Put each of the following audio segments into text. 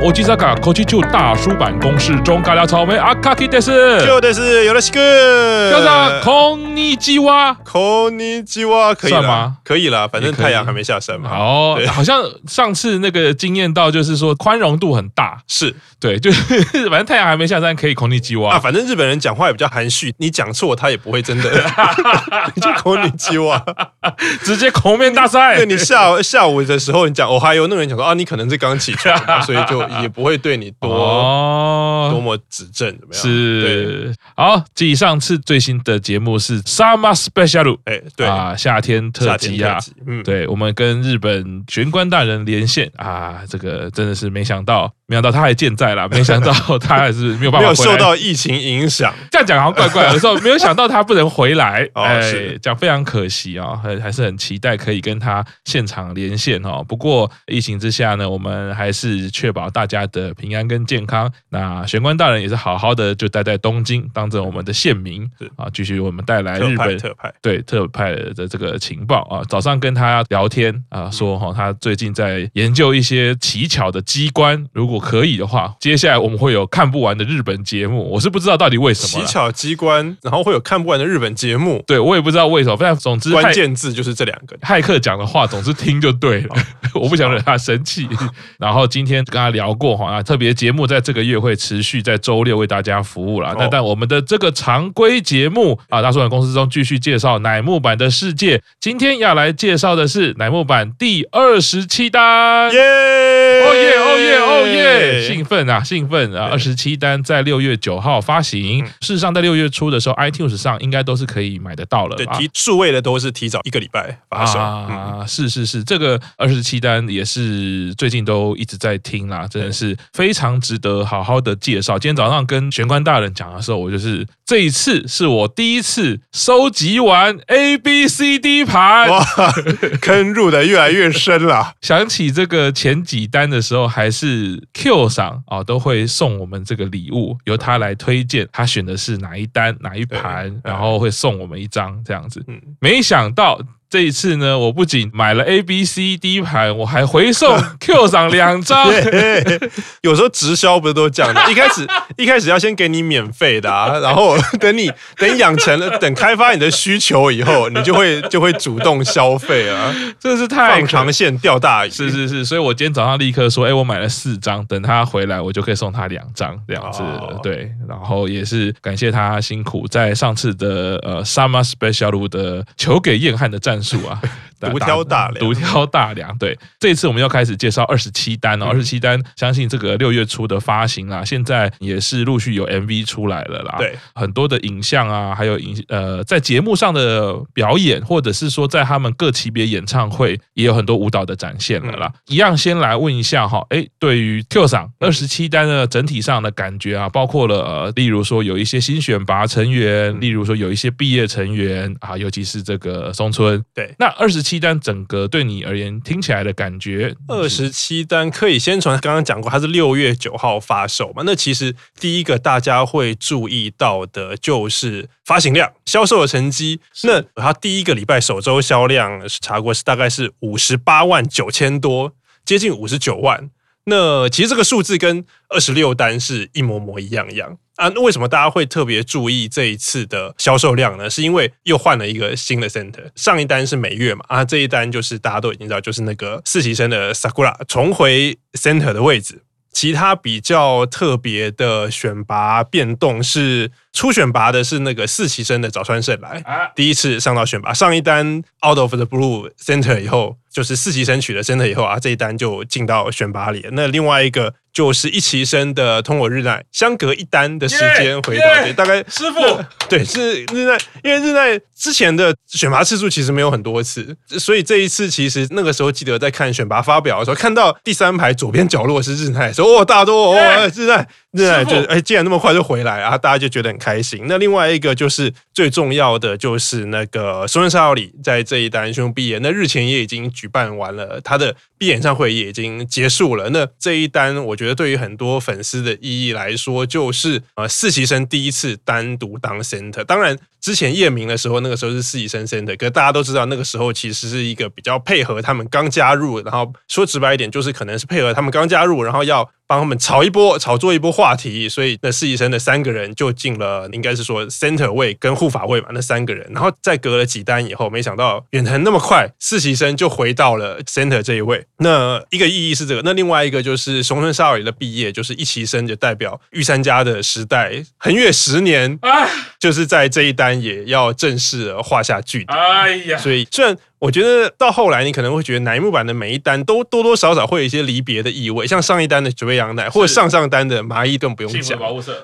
共我吉萨卡科技就大叔版公式中尬聊草莓阿卡基德斯，就的是有了西哥，叫啥？空尼基哇，空尼基哇，可以吗？可以了，反正太阳还没下山嘛。哦，好像上次那个经验到，就是说宽容度很大，是对，就是 反正太阳还没下山，可以空尼基哇啊。反正日本人讲话也比较含蓄，你讲错他也不会真的，你就空尼基哇，直接口面大赛。对，你下下午的时候你讲哦，还有那个人讲说啊，你可能是刚起床，所以。就也不会对你多多么指正，怎么样？是好，继上次最新的节目是 Summer Special，哎，对。啊，夏天特辑啊，嗯，对，我们跟日本玄关大人连线啊，这个真的是没想到，没想到他还健在啦，没想到他还是 没有办法没有受到疫情影响，这样讲好像怪怪的，有时候没有想到他不能回来，哎，讲非常可惜啊，还还是很期待可以跟他现场连线哦。不过疫情之下呢，我们还是确保。大家的平安跟健康。那玄关大人也是好好的，就待在东京，当着我们的县民啊，继续为我们带来日本特派对特派的这个情报啊。早上跟他聊天啊，说哈，他最近在研究一些奇巧的机关，如果可以的话，接下来我们会有看不完的日本节目。我是不知道到底为什么奇巧机关，然后会有看不完的日本节目。对我也不知道为什么，反正总之关键字就是这两个。骇客讲的话，总之听就对了。我不想惹他生气。然后今天跟他聊过哈啊，特别节目在这个月会持续在周六为大家服务了。那但我们的这个常规节目啊，大叔坂工事中继续介绍乃木坂的世界。今天要来介绍的是乃木坂第二十七单。耶！哦耶！兴奋啊！兴奋啊！二十七单在六月九号发行。事实上，在六月初的时候，iTunes 上应该都是可以买得到了。对，提数位的都是提早一个礼拜发售啊。是是是，这个二十七单也是最近都一直在听啦，真的是非常值得好好的介绍。今天早上跟玄关大人讲的时候，我就是这一次是我第一次收集完 A B C D 盘，哇，坑入的越来越深了。想起这个前几单的时候，还是 Q 赏啊，都会送我们这个礼物，由他来推荐，他选的是哪一单哪一盘，然后会送我们一张这样子。没想到。这一次呢，我不仅买了 A、B、C、D 盘，我还回送 Q 赏两张。有时候直销不是都这样的？一开始一开始要先给你免费的啊，然后等你等养成了，等开发你的需求以后，你就会就会主动消费啊。这是太放长线钓大鱼。是是是，所以我今天早上立刻说，哎，我买了四张，等他回来我就可以送他两张这样子。哦、对，然后也是感谢他辛苦，在上次的呃 Summer Special 的求给燕汉的战。数啊，独挑大梁，独挑大梁。对，这一次我们要开始介绍二十七单哦，二十七单，相信这个六月初的发行啊，现在也是陆续有 MV 出来了啦。对，很多的影像啊，还有影呃，在节目上的表演，或者是说在他们各级别演唱会，也有很多舞蹈的展现了啦。一样，先来问一下哈，哎，对于 Q 赏二十七单的整体上的感觉啊，包括了呃，例如说有一些新选拔成员，例如说有一些毕业成员啊，尤其是这个松村。对，那二十七单整个对你而言听起来的感觉，二十七单可以先从刚刚讲过，它是六月九号发售嘛？那其实第一个大家会注意到的就是发行量、销售的成绩。那它第一个礼拜首周销量查过是大概是五十八万九千多，接近五十九万。那其实这个数字跟二十六单是一模模一样一样啊。那为什么大家会特别注意这一次的销售量呢？是因为又换了一个新的 center，上一单是每月嘛啊，这一单就是大家都已经知道，就是那个实习生的 Sakura 重回 center 的位置。其他比较特别的选拔变动是。初选拔的是那个四期生的早川圣来，第一次上到选拔，上一单 Out of the Blue Center 以后，就是四期生取了 Center 以后啊，这一单就进到选拔里。那另外一个就是一期生的通我日奈，相隔一单的时间回到，yeah, yeah, 对，大概师傅对是日奈，因为日奈之前的选拔次数其实没有很多次，所以这一次其实那个时候记得在看选拔发表的时候，看到第三排左边角落是日奈，说哦大多哦 yeah, 日奈。对，就哎，既然那么快就回来啊，大家就觉得很开心。那另外一个就是最重要的，就是那个松村沙友里在这一单兄毕业，那日前也已经举办完了，他的毕业演唱会也已经结束了。那这一单，我觉得对于很多粉丝的意义来说，就是呃实习生第一次单独当 center。当然，之前夜明的时候，那个时候是实习生 center，可大家都知道，那个时候其实是一个比较配合他们刚加入，然后说直白一点，就是可能是配合他们刚加入，然后要。帮他们炒一波，炒作一波话题，所以那实习生的三个人就进了，应该是说 center 位跟护法位嘛，那三个人，然后再隔了几单以后，没想到远藤那么快，实习生就回到了 center 这一位。那一个意义是这个，那另外一个就是熊村沙织的毕业，就是一期生就代表御三家的时代横越十年，就是在这一单也要正式画下句点。哎呀，所以虽然。我觉得到后来，你可能会觉得乃木坂的每一单都多多少少会有一些离别的意味，像上一单的九尾羊奶，或者上上单的麻衣更不用讲。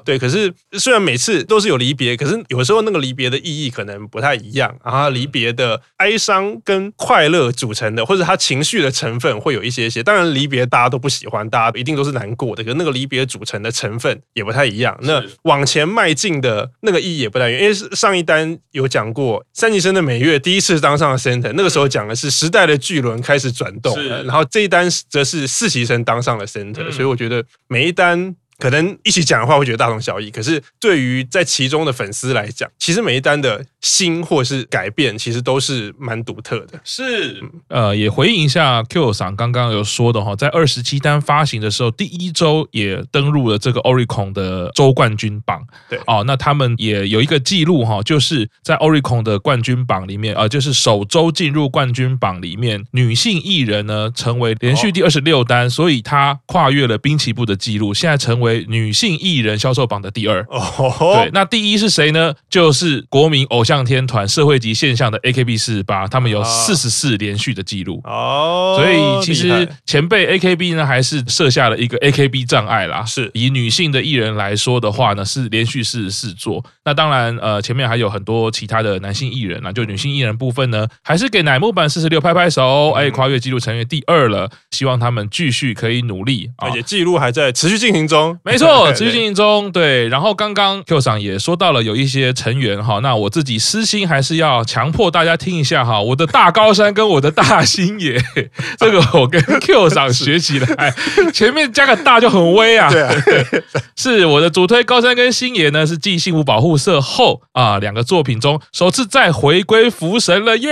对，可是虽然每次都是有离别，可是有时候那个离别的意义可能不太一样啊。离别的哀伤跟快乐组成的，或者他情绪的成分会有一些些。当然，离别大家都不喜欢，大家一定都是难过的。可是那个离别组成的成分也不太一样。那往前迈进的那个意义也不太一样，因为上一单有讲过三级生的美月第一次当上了 center，那个。时候讲的是时代的巨轮开始转动，然后这一单则是实习生当上了 center，所以我觉得每一单。可能一起讲的话会觉得大同小异，可是对于在其中的粉丝来讲，其实每一单的新或是改变，其实都是蛮独特的。是，呃，也回应一下 Q 桑刚刚有说的哈，在二十七单发行的时候，第一周也登入了这个 Oricon 的周冠军榜。对，哦，那他们也有一个记录哈，就是在 Oricon 的冠军榜里面，呃，就是首周进入冠军榜里面，女性艺人呢成为连续第二十六单，所以她跨越了滨崎步的记录，现在成为。女性艺人销售榜的第二，oh. 对，那第一是谁呢？就是国民偶像天团社会级现象的 AKB 四十八，他们有四十四连续的记录哦，oh. 所以其实前辈 AKB 呢还是设下了一个 AKB 障碍啦。是以女性的艺人来说的话呢，是连续四十四座。那当然，呃，前面还有很多其他的男性艺人啊，就女性艺人部分呢，还是给乃木坂四十六拍拍手，哎，跨越纪录成为第二了。希望他们继续可以努力，而且记录还在持续进行中。没错，持续进行中。对，然后刚刚 Q 桑也说到了有一些成员哈，那我自己私心还是要强迫大家听一下哈，我的大高山跟我的大星野，这个我跟 Q 桑学起来，前面加个大就很威啊。对啊，是我的主推高山跟星野呢，是继幸福保护色后啊两个作品中首次再回归福神了耶，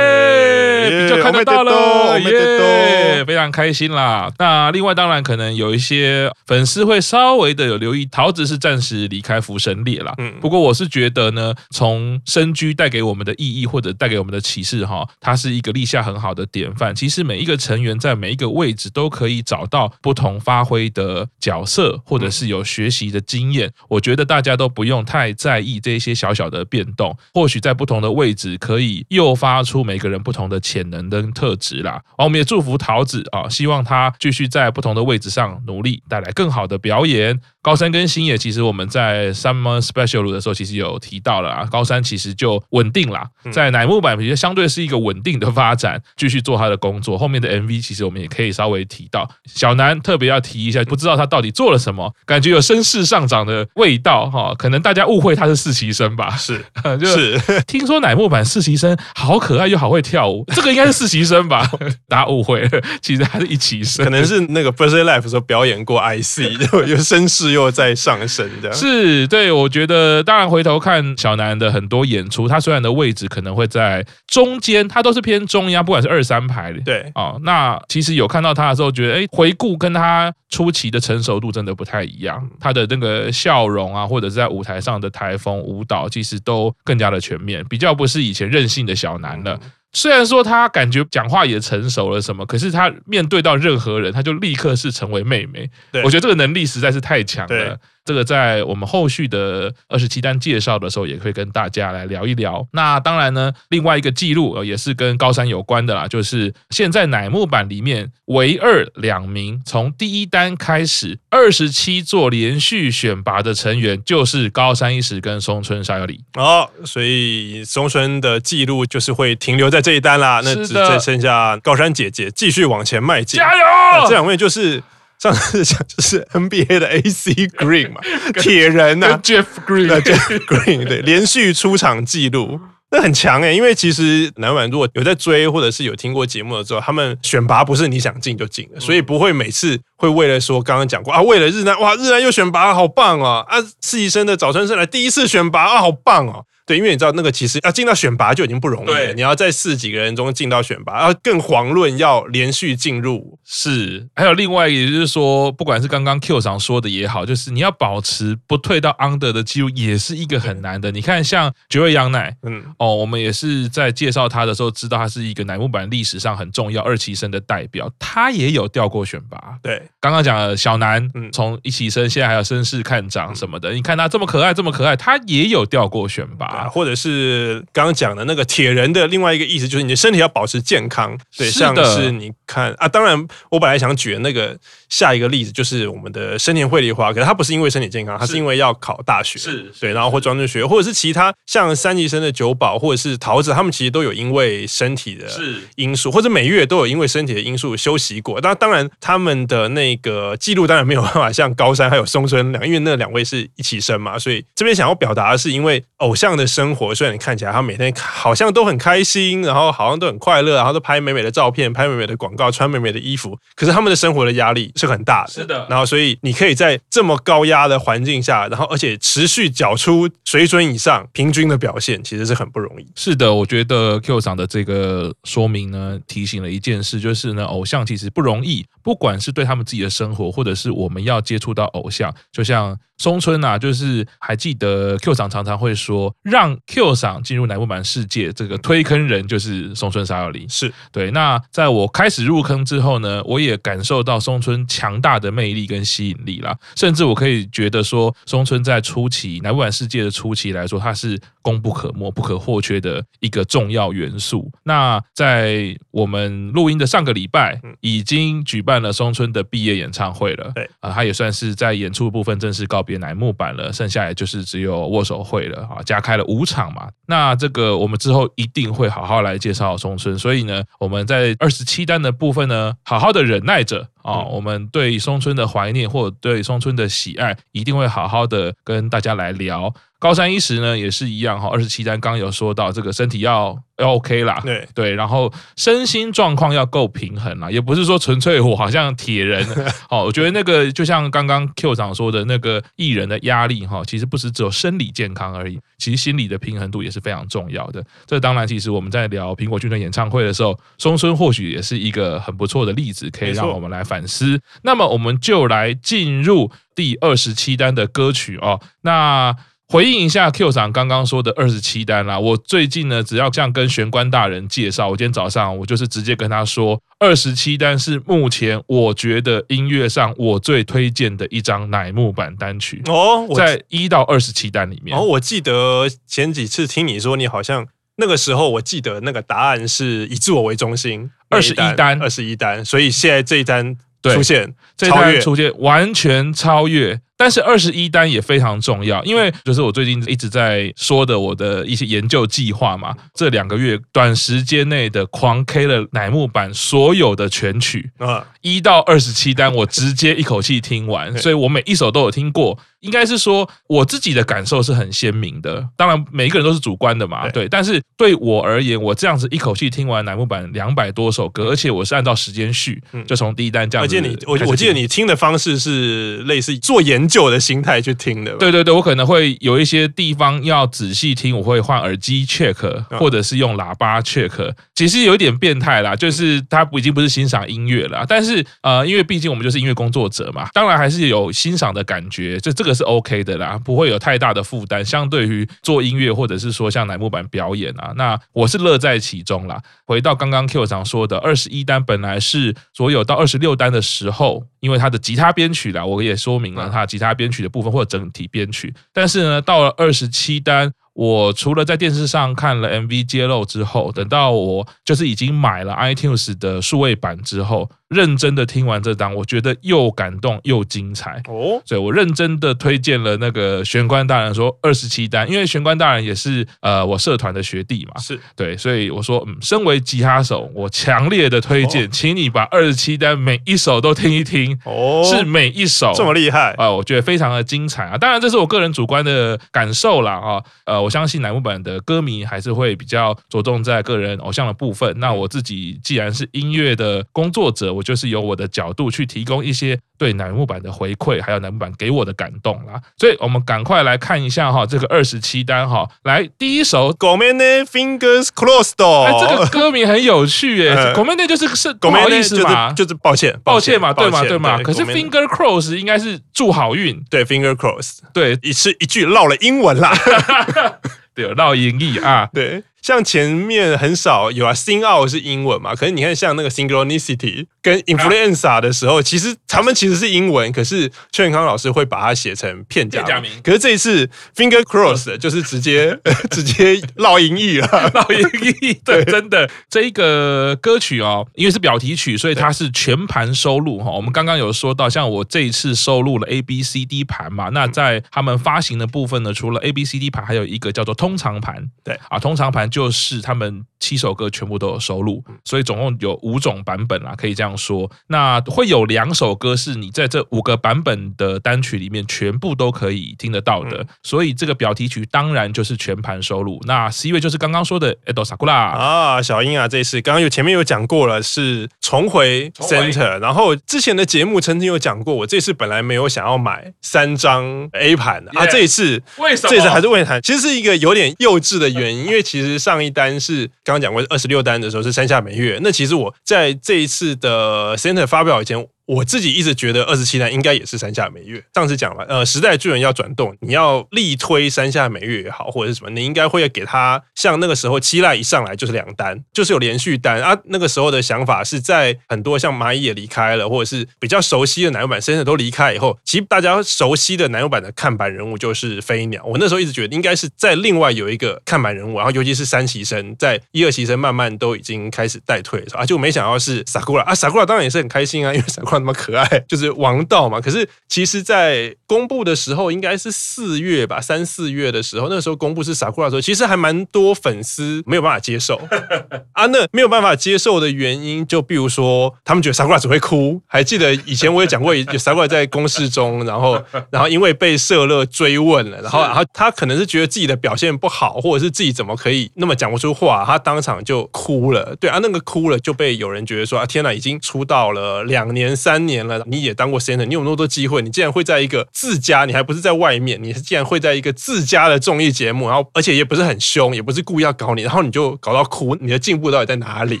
比较看得到了耶，非常开心啦。那另外当然可能有一些粉丝会稍微的有留意，桃子是暂时离开福神列啦。嗯，不过我是觉得呢，从身居带给我们的意义或者带给我们的启示哈，它是一个立下很好的典范。其实每一个成员在每一个位置都可以找到不同发挥的角色，或者是有学习的经验。我觉得大家都不用太在意这些小小的变动，或许在不同的位置可以诱发出每个人不同的潜能跟特质啦。我们也祝福桃子啊，希望他继续在不同的位置上努力，带来更好的表演。高山跟星野，其实我们在 Summer Special 的时候，其实有提到了啊。高山其实就稳定啦，在乃木坂，其实相对是一个稳定的发展，继续做他的工作。后面的 MV，其实我们也可以稍微提到。小南特别要提一下，不知道他到底做了什么，感觉有声势上涨的味道哈。可能大家误会他是实习生吧？是，就是 听说乃木坂实习生好可爱又好会跳舞，这个应该是实习生吧？大家误会了，其实他是一期生，可能是那个 Birthday Life 时候表演过 IC，就有声势。又在上升，这样是对。我觉得，当然回头看小南的很多演出，他虽然的位置可能会在中间，他都是偏中央，不管是二三排。对啊，那其实有看到他的时候，觉得哎，回顾跟他初期的成熟度真的不太一样。他的那个笑容啊，或者是在舞台上的台风舞蹈，其实都更加的全面，比较不是以前任性的小南了。虽然说他感觉讲话也成熟了什么，可是他面对到任何人，他就立刻是成为妹妹。我觉得这个能力实在是太强了。这个在我们后续的二十七单介绍的时候，也会跟大家来聊一聊。那当然呢，另外一个记录也是跟高山有关的啦，就是现在乃木坂里面唯二两名从第一单开始二十七座连续选拔的成员，就是高山一实跟松村沙友里。哦，所以松村的记录就是会停留在这一单啦。那只剩下高山姐姐继续往前迈进，加油！这两位就是。上次讲就是 NBA 的 AC Green 嘛，铁人呐，Jeff Green，Jeff Green 对，连续出场记录，那很强诶，因为其实乃木坂如果有在追或者是有听过节目的时候，他们选拔不是你想进就进的，所以不会每次会为了说刚刚讲过啊，为了日南哇，日南又选拔好棒哦，啊，实习生的早川生来第一次选拔啊，好棒哦。对，因为你知道那个其实要进到选拔就已经不容易了，对你要在四几个人中进到选拔，然后更遑论要连续进入。是，还有另外，也就是说，不管是刚刚 Q 长说的也好，就是你要保持不退到 under 的记录，也是一个很难的。你看，像绝味羊奶，嗯，哦，我们也是在介绍他的时候知道他是一个乃木坂历史上很重要二期生的代表，他也有掉过选拔。对，刚刚讲了小南，嗯，从一期生现在还有绅士看涨什么的，嗯、你看他这么可爱，这么可爱，他也有掉过选拔。啊、或者是刚刚讲的那个铁人的另外一个意思，就是你的身体要保持健康。对，是像是你看啊，当然我本来想举的那个下一个例子就是我们的生田惠梨花，可是他不是因为身体健康，他是因为要考大学。是，对，然后或专门学，或者是其他像三级生的九保或者是桃子，他们其实都有因为身体的因素，或者每月都有因为身体的因素休息过。那当然他们的那个记录当然没有办法像高山还有松村两，因为那两位是一起生嘛，所以这边想要表达的是，因为偶像的。生活虽然你看起来他每天好像都很开心，然后好像都很快乐，然后都拍美美的照片，拍美美的广告，穿美美的衣服，可是他们的生活的压力是很大的。是的，然后所以你可以在这么高压的环境下，然后而且持续缴出水准以上平均的表现，其实是很不容易。是的，我觉得 Q 厂的这个说明呢，提醒了一件事，就是呢，偶像其实不容易，不管是对他们自己的生活，或者是我们要接触到偶像，就像。松村呐、啊，就是还记得 Q 厂常常会说，让 Q 厂进入乃木坂世界，这个推坑人就是松村沙友里。是对。那在我开始入坑之后呢，我也感受到松村强大的魅力跟吸引力啦。甚至我可以觉得说，松村在初期乃木坂世界的初期来说，它是功不可没、不可或缺的一个重要元素。那在我们录音的上个礼拜，已经举办了松村的毕业演唱会了。对啊，他也算是在演出部分正式告。别乃木坂了，剩下也就是只有握手会了啊，加开了五场嘛。那这个我们之后一定会好好来介绍松村，所以呢，我们在二十七单的部分呢，好好的忍耐着啊，我们对松村的怀念或者对松村的喜爱，一定会好好的跟大家来聊。高山一时呢也是一样哈，二十七单刚有说到这个身体要要 OK 啦，对对，然后身心状况要够平衡啦，也不是说纯粹我好像铁人 哦，我觉得那个就像刚刚 Q 长说的那个艺人的压力哈，其实不是只有生理健康而已，其实心理的平衡度也是非常重要的。这当然，其实我们在聊苹果军团演唱会的时候，松村或许也是一个很不错的例子，可以让我们来反思。那么我们就来进入第二十七单的歌曲哦，那。回应一下 Q 厂刚刚说的二十七单啦，我最近呢，只要这样跟玄关大人介绍，我今天早上我就是直接跟他说，二十七单是目前我觉得音乐上我最推荐的一张乃木坂单曲哦，在一到二十七单里面。哦，我记得前几次听你说，你好像那个时候我记得那个答案是以自我为中心，二十一单，二十一单，所以现在这一单出现，这一单出现完全超越。但是二十一单也非常重要，因为就是我最近一直在说的我的一些研究计划嘛。这两个月短时间内的狂 K 了乃木坂所有的全曲啊，一到二十七单我直接一口气听完，所以我每一首都有听过。应该是说我自己的感受是很鲜明的，当然每一个人都是主观的嘛，对。但是对我而言，我这样子一口气听完乃木坂两百多首歌，而且我是按照时间序，就从第一单这样子。我记得你，我我记得你听的方式是类似做研。究的心态去听的，对对对，我可能会有一些地方要仔细听，我会换耳机 check，或者是用喇叭 check。其实有一点变态啦，就是他已经不是欣赏音乐了，但是呃，因为毕竟我们就是音乐工作者嘛，当然还是有欣赏的感觉，就这个是 OK 的啦，不会有太大的负担。相对于做音乐，或者是说像乃木坂表演啊，那我是乐在其中啦。回到刚刚 Q 长说的，二十一单本来是所有到二十六单的时候。因为他的吉他编曲啦，我也说明了他吉他编曲的部分或者整体编曲，但是呢，到了二十七单。我除了在电视上看了 MV 揭露之后，等到我就是已经买了 iTunes 的数位版之后，认真的听完这档，我觉得又感动又精彩哦，所以我认真的推荐了那个玄关大人说二十七单，因为玄关大人也是呃我社团的学弟嘛，是。对，所以我说嗯，身为吉他手，我强烈的推荐，请你把二十七单每一首都听一听哦，是每一首这么厉害。啊，我觉得非常的精彩啊，当然这是我个人主观的感受啦啊，呃。我相信乃木坂的歌迷还是会比较着重在个人偶像的部分。那我自己既然是音乐的工作者，我就是由我的角度去提供一些对乃木坂的回馈，还有乃木坂给我的感动啦。所以我们赶快来看一下哈，这个二十七单哈，来第一首《Gomenne Fingers Crossed》。哎，这个歌名很有趣耶，《Gomenne》就是是不好意思嘛，就是抱歉，抱歉嘛，对嘛，对嘛。可是 Finger Cross 应该是祝好运，对，Finger Cross，对，也是一句绕了英文啦，对，老英语啊，对。像前面很少有啊，sing out 是英文嘛？可是你看，像那个 synchronicity 跟 influenza 的时候，其实他们其实是英文，可是邱永康老师会把它写成片假名。可是这一次 finger cross 就是直接 直接烙音译了，烙音译。对，真的这一个歌曲哦，因为是表题曲，所以它是全盘收录哈。我们刚刚有说到，像我这一次收录了 A B C D 盘嘛，那在他们发行的部分呢，除了 A B C D 盘，还有一个叫做通常盘。对啊，通常盘。就是他们七首歌全部都有收录，所以总共有五种版本啦，可以这样说。那会有两首歌是你在这五个版本的单曲里面全部都可以听得到的，所以这个表题曲当然就是全盘收录。那 C 位就是刚刚说的 Edo Sakura 啊，小英啊，这一次刚刚有前面有讲过了，是重回 Center，然后之前的节目曾经有讲过，我这次本来没有想要买三张 A 盘啊，这一次为什么？这一次还是为谈，其实是一个有点幼稚的原因，因为其实。上一单是刚刚讲过二十六单的时候是山下美月，那其实我在这一次的 Center 发表以前。我自己一直觉得二十七单应该也是山下美月。上次讲了，呃，时代巨人要转动，你要力推山下美月也好，或者是什么，你应该会给他像那个时候七濑一上来就是两单，就是有连续单啊。那个时候的想法是在很多像蚂蚁也离开了，或者是比较熟悉的乃木坂生都离开以后，其实大家熟悉的男友版的看板人物就是飞鸟。我那时候一直觉得应该是在另外有一个看板人物，然后尤其是三期生，在一二期生慢慢都已经开始代退啊，就没想到是 Sakura 啊，Sakura 当然也是很开心啊，因为 Sakura。那么可爱，就是王道嘛。可是其实，在公布的时候，应该是四月吧，三四月的时候，那个时候公布是 Sakura 的时候，其实还蛮多粉丝没有办法接受 啊。那没有办法接受的原因，就比如说，他们觉得 Sakura 只会哭。还记得以前我也讲过，有 Sakura 在公示中，然后然后因为被社乐追问了，然后然后他可能是觉得自己的表现不好，或者是自己怎么可以那么讲不出话，他当场就哭了。对啊，那个哭了就被有人觉得说啊，天哪，已经出道了两年。三年了，你也当过 center，你有那么多机会，你竟然会在一个自家，你还不是在外面，你竟然会在一个自家的综艺节目，然后而且也不是很凶，也不是故意要搞你，然后你就搞到哭，你的进步到底在哪里？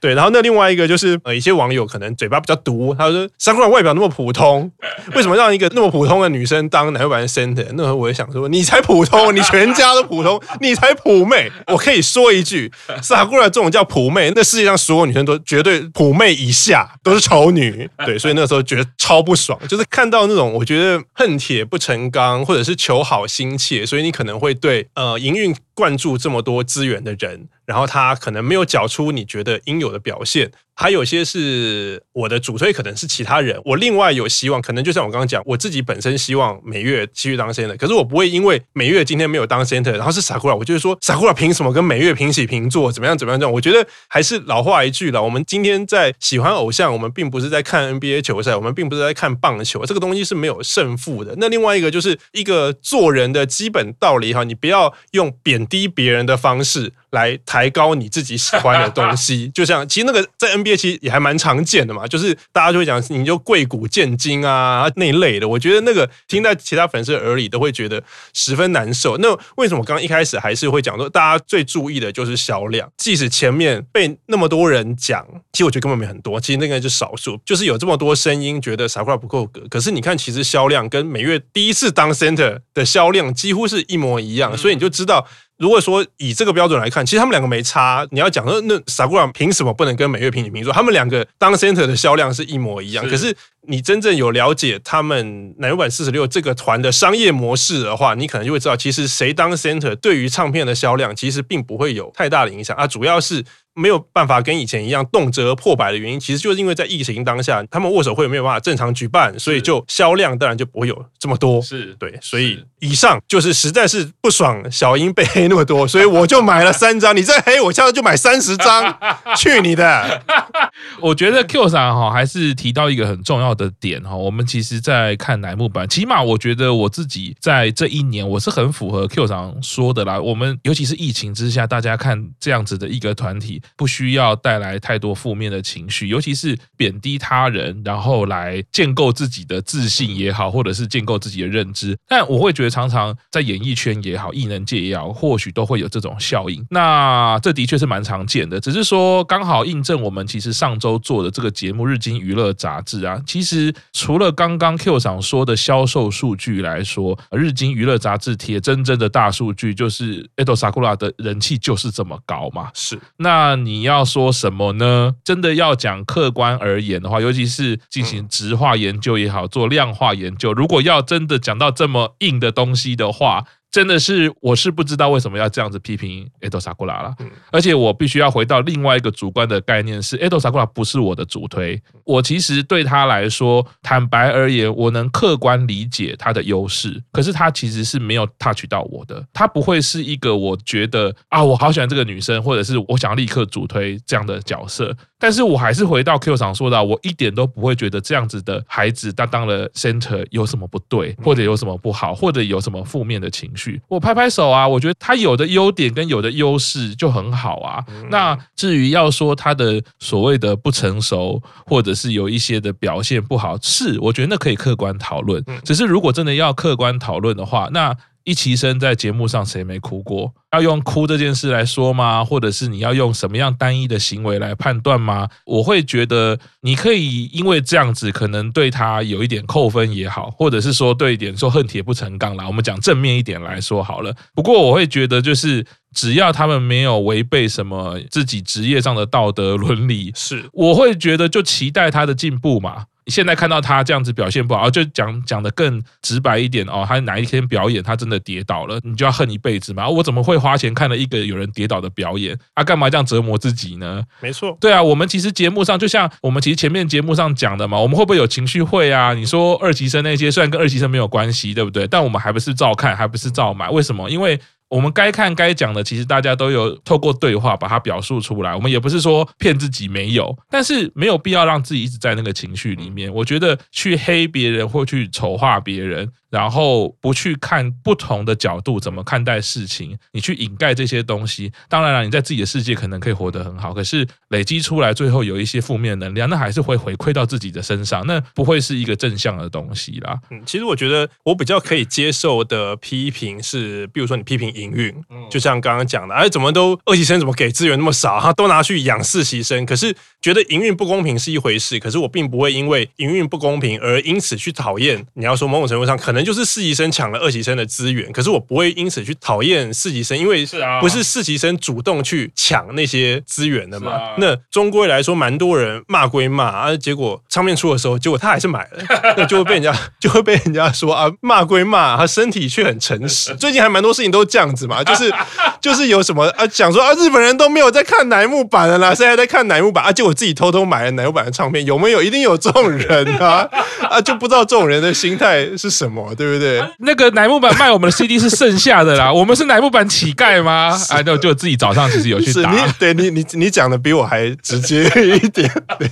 对，然后那另外一个就是，呃，一些网友可能嘴巴比较毒，他说，Sakura 外表那么普通，为什么让一个那么普通的女生当乃木坂的 center？那时候我也想说，你才普通，你全家都普通，你才普妹。我可以说一句，Sakura 这种叫普妹，那世界上所有女生都绝对普妹以下，都是丑女。对，所以那时候觉得超不爽，就是看到那种我觉得恨铁不成钢，或者是求好心切，所以你可能会对呃营运灌注这么多资源的人。然后他可能没有缴出你觉得应有的表现。还有些是我的主推，可能是其他人。我另外有希望，可能就像我刚刚讲，我自己本身希望美月继续当 center，可是我不会因为美月今天没有当 center，然后是 Sakura，我就是说 Sakura 凭什么跟美月平起平坐？怎么样？怎么样？这样，我觉得还是老话一句了。我们今天在喜欢偶像，我们并不是在看 NBA 球赛，我们并不是在看棒球，这个东西是没有胜负的。那另外一个就是一个做人的基本道理哈，你不要用贬低别人的方式来抬高你自己喜欢的东西。就像其实那个在 NBA。其实也还蛮常见的嘛，就是大家就会讲你就贵古贱金啊那一类的，我觉得那个听在其他粉丝耳里都会觉得十分难受。那为什么刚刚一开始还是会讲说，大家最注意的就是销量？即使前面被那么多人讲，其实我觉得根本没很多，其实那个是少数，就是有这么多声音觉得 Sakura 不够格。可是你看，其实销量跟每月第一次当 center 的销量几乎是一模一样，所以你就知道。如果说以这个标准来看，其实他们两个没差。你要讲说，那 Sakura 凭什么不能跟美月平起平坐？他们两个当 center 的销量是一模一样，是可是。你真正有了解他们奶油版四十六这个团的商业模式的话，你可能就会知道，其实谁当 center 对于唱片的销量其实并不会有太大的影响啊。主要是没有办法跟以前一样动辄破百的原因，其实就是因为在疫情当下，他们握手会没有办法正常举办，所以就销量当然就不会有这么多。是对，所以以上就是实在是不爽小英被黑那么多，所以我就买了三张。你再黑我下次就买三十张，去你的！我觉得 Q 桑哈还是提到一个很重要的点哈，我们其实在看乃木坂，起码我觉得我自己在这一年我是很符合 Q 桑说的啦。我们尤其是疫情之下，大家看这样子的一个团体，不需要带来太多负面的情绪，尤其是贬低他人，然后来建构自己的自信也好，或者是建构自己的认知。但我会觉得常常在演艺圈也好，艺能界也好，或许都会有这种效应。那这的确是蛮常见的，只是说刚好印证我们其上周做的这个节目《日经娱乐杂志》啊，其实除了刚刚 Q 桑说的销售数据来说，《日经娱乐杂志》铁真正的大数据就是 Edo Sakura 的人气就是这么高嘛。是，那你要说什么呢？真的要讲客观而言的话，尤其是进行直化研究也好，做量化研究，如果要真的讲到这么硬的东西的话。真的是，我是不知道为什么要这样子批评 Edo Sakura 了，而且我必须要回到另外一个主观的概念是，Edo Sakura 不是我的主推，我其实对他来说，坦白而言，我能客观理解他的优势，可是他其实是没有 touch 到我的，他不会是一个我觉得啊，我好喜欢这个女生，或者是我想要立刻主推这样的角色。但是我还是回到 Q 上说到，我一点都不会觉得这样子的孩子他当了 center 有什么不对，或者有什么不好，或者有什么负面的情绪。我拍拍手啊，我觉得他有的优点跟有的优势就很好啊。那至于要说他的所谓的不成熟，或者是有一些的表现不好，是我觉得那可以客观讨论。只是如果真的要客观讨论的话，那一齐生在节目上谁没哭过？要用哭这件事来说吗？或者是你要用什么样单一的行为来判断吗？我会觉得你可以因为这样子可能对他有一点扣分也好，或者是说对一点说恨铁不成钢啦。我们讲正面一点来说好了。不过我会觉得就是只要他们没有违背什么自己职业上的道德伦理，是我会觉得就期待他的进步嘛。现在看到他这样子表现不好，就讲讲的更直白一点哦，他哪一天表演他真的跌倒了，你就要恨一辈子嘛？我怎么会花钱看了一个有人跌倒的表演？啊，干嘛这样折磨自己呢？没错，对啊，我们其实节目上就像我们其实前面节目上讲的嘛，我们会不会有情绪会啊？你说二级生那些虽然跟二级生没有关系，对不对？但我们还不是照看，还不是照买？为什么？因为。我们该看该讲的，其实大家都有透过对话把它表述出来。我们也不是说骗自己没有，但是没有必要让自己一直在那个情绪里面。我觉得去黑别人或去丑化别人。然后不去看不同的角度怎么看待事情，你去掩盖这些东西，当然了，你在自己的世界可能可以活得很好，可是累积出来最后有一些负面能量，那还是会回馈到自己的身上，那不会是一个正向的东西啦。嗯，其实我觉得我比较可以接受的批评是，比如说你批评营运，就像刚刚讲的，哎，怎么都二级生怎么给资源那么少，他，都拿去养四习生，可是觉得营运不公平是一回事，可是我并不会因为营运不公平而因此去讨厌。你要说某种程度上可能。就是四期生抢了二级生的资源，可是我不会因此去讨厌四期生，因为不是四期生主动去抢那些资源的嘛。那终归来说，蛮多人骂归骂啊，结果唱片出的时候，结果他还是买了，那就会被人家就会被人家说啊，骂归骂，他身体却很诚实。最近还蛮多事情都这样子嘛，就是就是有什么啊，讲说啊，日本人都没有在看乃木坂的啦，现在在看乃木坂啊，就我自己偷偷买了乃木坂的唱片，有没有？一定有这种人啊 啊，就不知道这种人的心态是什么。对不对？那个乃木坂卖我们的 CD 是剩下的啦，我们是乃木坂乞丐吗？啊，就就自己早上其实有去打。你对你你你讲的比我还直接一点。对，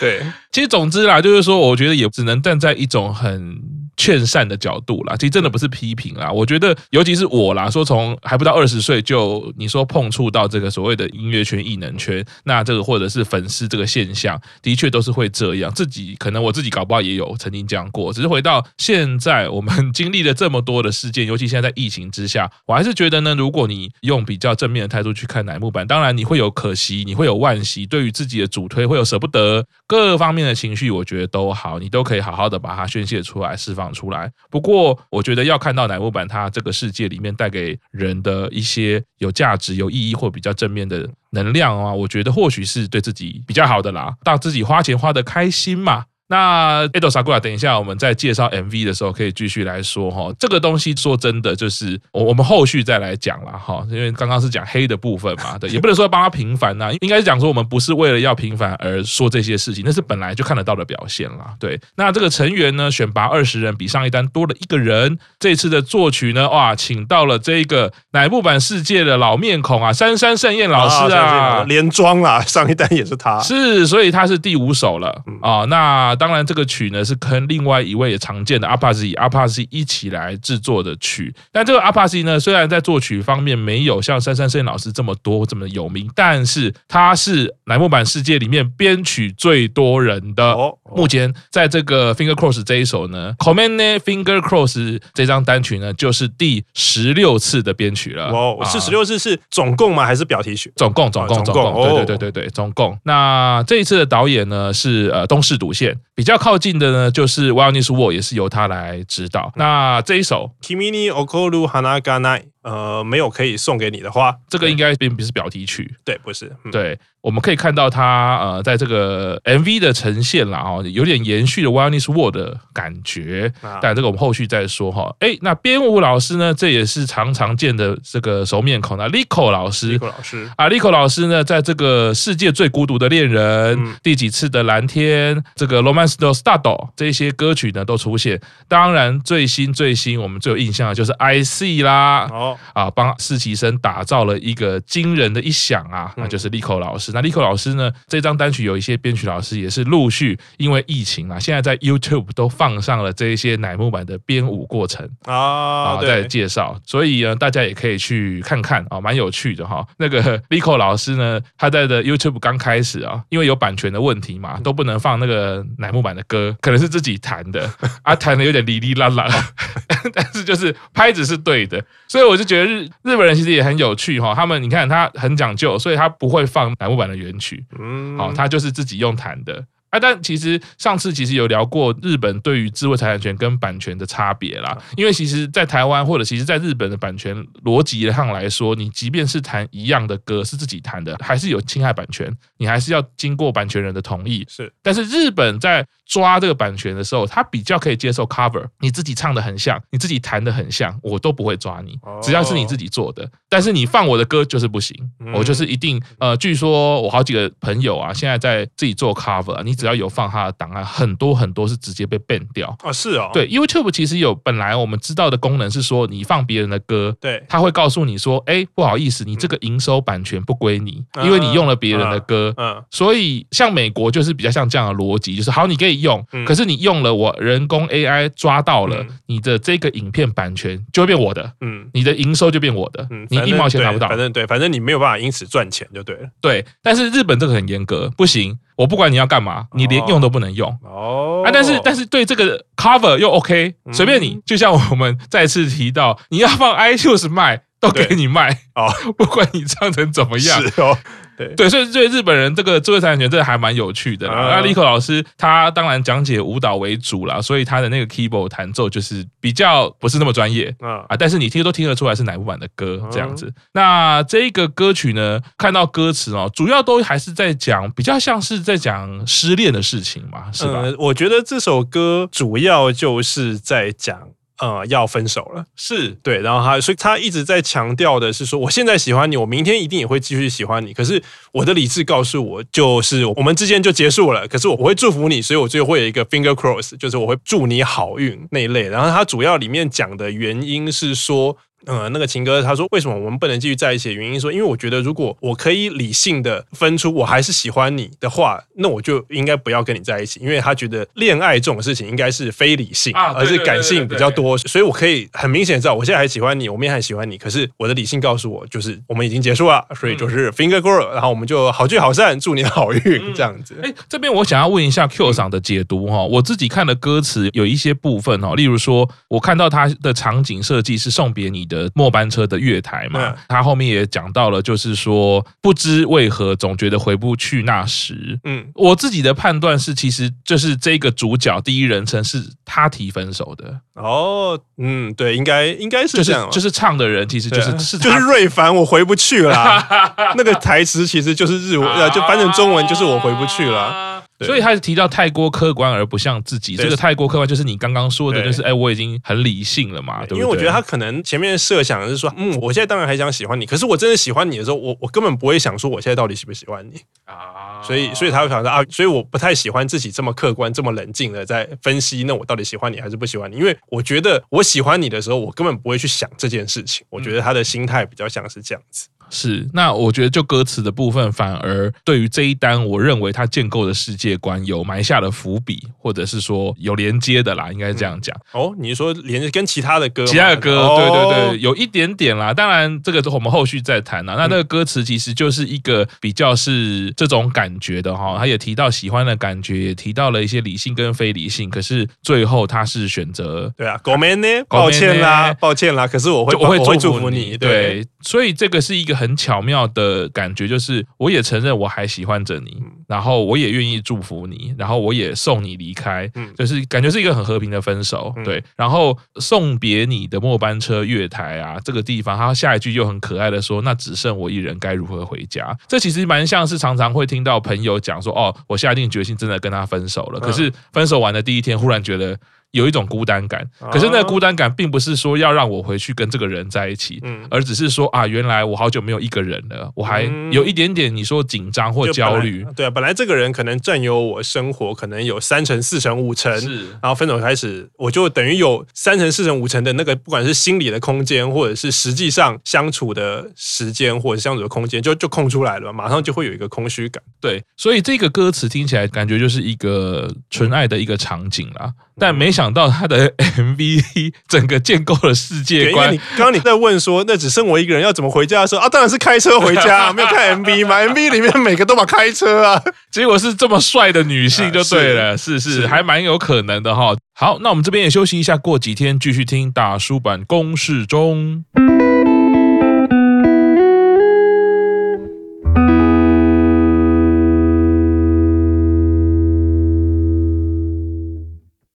对，其实总之啦，就是说，我觉得也只能站在一种很。劝善的角度啦，其实真的不是批评啦。我觉得，尤其是我啦，说从还不到二十岁就你说碰触到这个所谓的音乐圈、艺能圈，那这个或者是粉丝这个现象，的确都是会这样。自己可能我自己搞不好也有曾经这样过。只是回到现在，我们经历了这么多的事件，尤其现在在疫情之下，我还是觉得呢，如果你用比较正面的态度去看乃木坂，当然你会有可惜，你会有惋惜，对于自己的主推会有舍不得，各方面的情绪，我觉得都好，你都可以好好的把它宣泄出来，释放。出来，不过我觉得要看到乃木坂它这个世界里面带给人的一些有价值、有意义或比较正面的能量啊，我觉得或许是对自己比较好的啦，让自己花钱花的开心嘛。那 Edo Sakura，等一下我们在介绍 MV 的时候可以继续来说哈。这个东西说真的，就是我我们后续再来讲了哈。因为刚刚是讲黑的部分嘛，对，也不能说帮他平反呐，应该是讲说我们不是为了要平反而说这些事情，那是本来就看得到的表现啦。对，那这个成员呢，选拔二十人，比上一单多了一个人。这次的作曲呢，哇，请到了这个乃木坂世界的老面孔啊，杉山圣彦老师啊，连庄啦，上一单也是他，是，所以他是第五首了啊。那当然，这个曲呢是跟另外一位也常见的阿帕西阿帕西一起来制作的曲。但这个阿帕西呢，虽然在作曲方面没有像杉山圣老师这么多这么有名，但是他是乃木坂世界里面编曲最多人的。目前在这个 Finger Cross 这一首呢，Komene Finger Cross 这张单曲呢，就是第十六次的编曲了。哦，是十六次是总共吗？还是表题曲？总共，总共，总共。对对对对对，总共。那这一次的导演呢是呃东市笃宪。比较靠近的呢，就是 Wildness War，也是由他来指导。那这一首 Kimi ni okoru hana ga nai，呃，没有可以送给你的花，这个应该并不是表题曲，对，不是，嗯、对。我们可以看到他呃，在这个 MV 的呈现啦，哦，有点延续了 Wildness World 的感觉，但这个我们后续再说哈。哎，那编舞老师呢，这也是常常见的这个熟面孔那 Lico 老师，Lico 老师。啊，Lico 老师呢，在这个世界最孤独的恋人、嗯、第几次的蓝天、这个 Romance no Start 这些歌曲呢都出现。当然，最新最新我们最有印象的就是 I See 啦，哦啊，帮四期生打造了一个惊人的一响啊，那就是 Rico 老师。那 Rico 老师呢？这张单曲有一些编曲老师也是陆续因为疫情啊，现在在 YouTube 都放上了这一些乃木坂的编舞过程啊，在介绍，所以呢，大家也可以去看看啊，蛮有趣的哈。那个 Rico 老师呢，他在的 YouTube 刚开始啊，因为有版权的问题嘛，都不能放那个乃木坂的歌，可能是自己弹的 啊，弹的有点哩哩啦啦，但是就是拍子是对的，所以我就觉得日日本人其实也很有趣哈。他们你看他很讲究，所以他不会放乃木坂的原曲，嗯，好，他就是自己用弹的。啊，但其实上次其实有聊过日本对于智慧财产权跟版权的差别啦。因为其实，在台湾或者其实在日本的版权逻辑上来说，你即便是弹一样的歌是自己弹的，还是有侵害版权，你还是要经过版权人的同意。是，但是日本在抓这个版权的时候，他比较可以接受 cover，你自己唱的很像，你自己弹的很像，我都不会抓你，只要是你自己做的。但是你放我的歌就是不行，我就是一定呃，据说我好几个朋友啊，现在在自己做 cover，你只要有放他的档案，很多很多是直接被 ban 掉。啊，是哦，对，YouTube 其实有本来我们知道的功能是说，你放别人的歌，对，他会告诉你说，哎，不好意思，你这个营收版权不归你，因为你用了别人的歌，嗯，所以像美国就是比较像这样的逻辑，就是好，你可以用，可是你用了我人工 AI 抓到了你的这个影片版权就会变我的，嗯，你的营收就变我的，嗯。你一毛钱拿不到，反正对，反正你没有办法因此赚钱就对了。对，但是日本这个很严格，不行，我不管你要干嘛，你连用都不能用。哦，啊，但是但是对这个 cover 又 OK，随便你。就像我们再次提到，你要放 iTunes 卖，都给你卖哦，不管你唱成怎么样。是哦。对，对，所以对日本人这个智慧财产权，这个还蛮有趣的。那 Rico 老师他当然讲解舞蹈为主啦，所以他的那个 keyboard 弹奏就是比较不是那么专业啊。但是你听都听得出来是哪部版的歌这样子。那这个歌曲呢，看到歌词哦，主要都还是在讲比较像是在讲失恋的事情嘛，是吧？我觉得这首歌主要就是在讲。呃，要分手了，是对，然后他，所以他一直在强调的是说，我现在喜欢你，我明天一定也会继续喜欢你。可是我的理智告诉我，就是我们之间就结束了。可是我会祝福你，所以我最后会有一个 finger cross，就是我会祝你好运那一类。然后他主要里面讲的原因是说。嗯，那个情歌他说，为什么我们不能继续在一起的原因说，因为我觉得如果我可以理性的分出我还是喜欢你的话，那我就应该不要跟你在一起，因为他觉得恋爱这种事情应该是非理性，而是感性比较多，所以我可以很明显知道我现在还喜欢你，我明天还喜欢你，可是我的理性告诉我就是我们已经结束了，所以就是 finger girl，然后我们就好聚好散，祝你好运这样子。哎，这边我想要问一下 Q 赏的解读哈，我自己看的歌词有一些部分哈，例如说我看到他的场景设计是送别你的末班车的月台嘛，他后面也讲到了，就是说不知为何总觉得回不去那时。嗯，我自己的判断是，其实就是这个主角第一人称是他提分手的。哦，嗯，对，应该应该是这样，就是唱的人其实就是是就是瑞凡，我回不去了。那个台词其实就是日文，就翻成中文就是我回不去了。所以他提到太过客观而不像自己，这个太过客观就是你刚刚说的，就是哎，我已经很理性了嘛，对不对？因为我觉得他可能前面设想的是说，嗯，我现在当然还想喜欢你，可是我真的喜欢你的时候，我我根本不会想说我现在到底喜不喜欢你啊，所以所以他会想说啊，所以我不太喜欢自己这么客观、这么冷静的在分析，那我到底喜欢你还是不喜欢你？因为我觉得我喜欢你的时候，我根本不会去想这件事情，我觉得他的心态比较像是这样子。是，那我觉得就歌词的部分，反而对于这一单，我认为他建构的世界观有埋下了伏笔，或者是说有连接的啦，应该是这样讲。哦，你是说连接跟其他的歌，其他的歌，哦、对对对，有一点点啦。当然，这个我们后续再谈啦。那那个歌词其实就是一个比较是这种感觉的哈，他也提到喜欢的感觉，也提到了一些理性跟非理性。可是最后他是选择对啊，ごめんね，抱歉啦，抱歉啦。可是我会我会祝福你，对，对，所以这个是一个。 很巧妙的感觉，就是我也承认我还喜欢着你，然后我也愿意祝福你，然后我也送你离开，就是感觉是一个很和平的分手，对。然后送别你的末班车月台啊，这个地方，他下一句又很可爱的说：“那只剩我一人，该如何回家？”这其实蛮像是常常会听到朋友讲说：“哦，我下定决心真的跟他分手了。”可是分手完的第一天，忽然觉得。有一种孤单感，可是那个孤单感并不是说要让我回去跟这个人在一起，而只是说啊，原来我好久没有一个人了，我还有一点点你说紧张或焦虑。对啊，本来这个人可能占有我生活可能有三成、四成、五成，是，然后分手开始，我就等于有三成、四成、五成的那个，不管是心理的空间，或者是实际上相处的时间，或者相处的空间，就就空出来了，马上就会有一个空虚感。对，所以这个歌词听起来感觉就是一个纯爱的一个场景啦。但没想到他的 MV 整个建构了世界观。你刚刚你在问说，那只剩我一个人要怎么回家的时候啊，当然是开车回家，没有看 MV 嘛？MV 里面每个都把开车啊，结果是这么帅的女性就对了，是是，是还蛮有可能的哈。好，那我们这边也休息一下，过几天继续听大叔版公式中。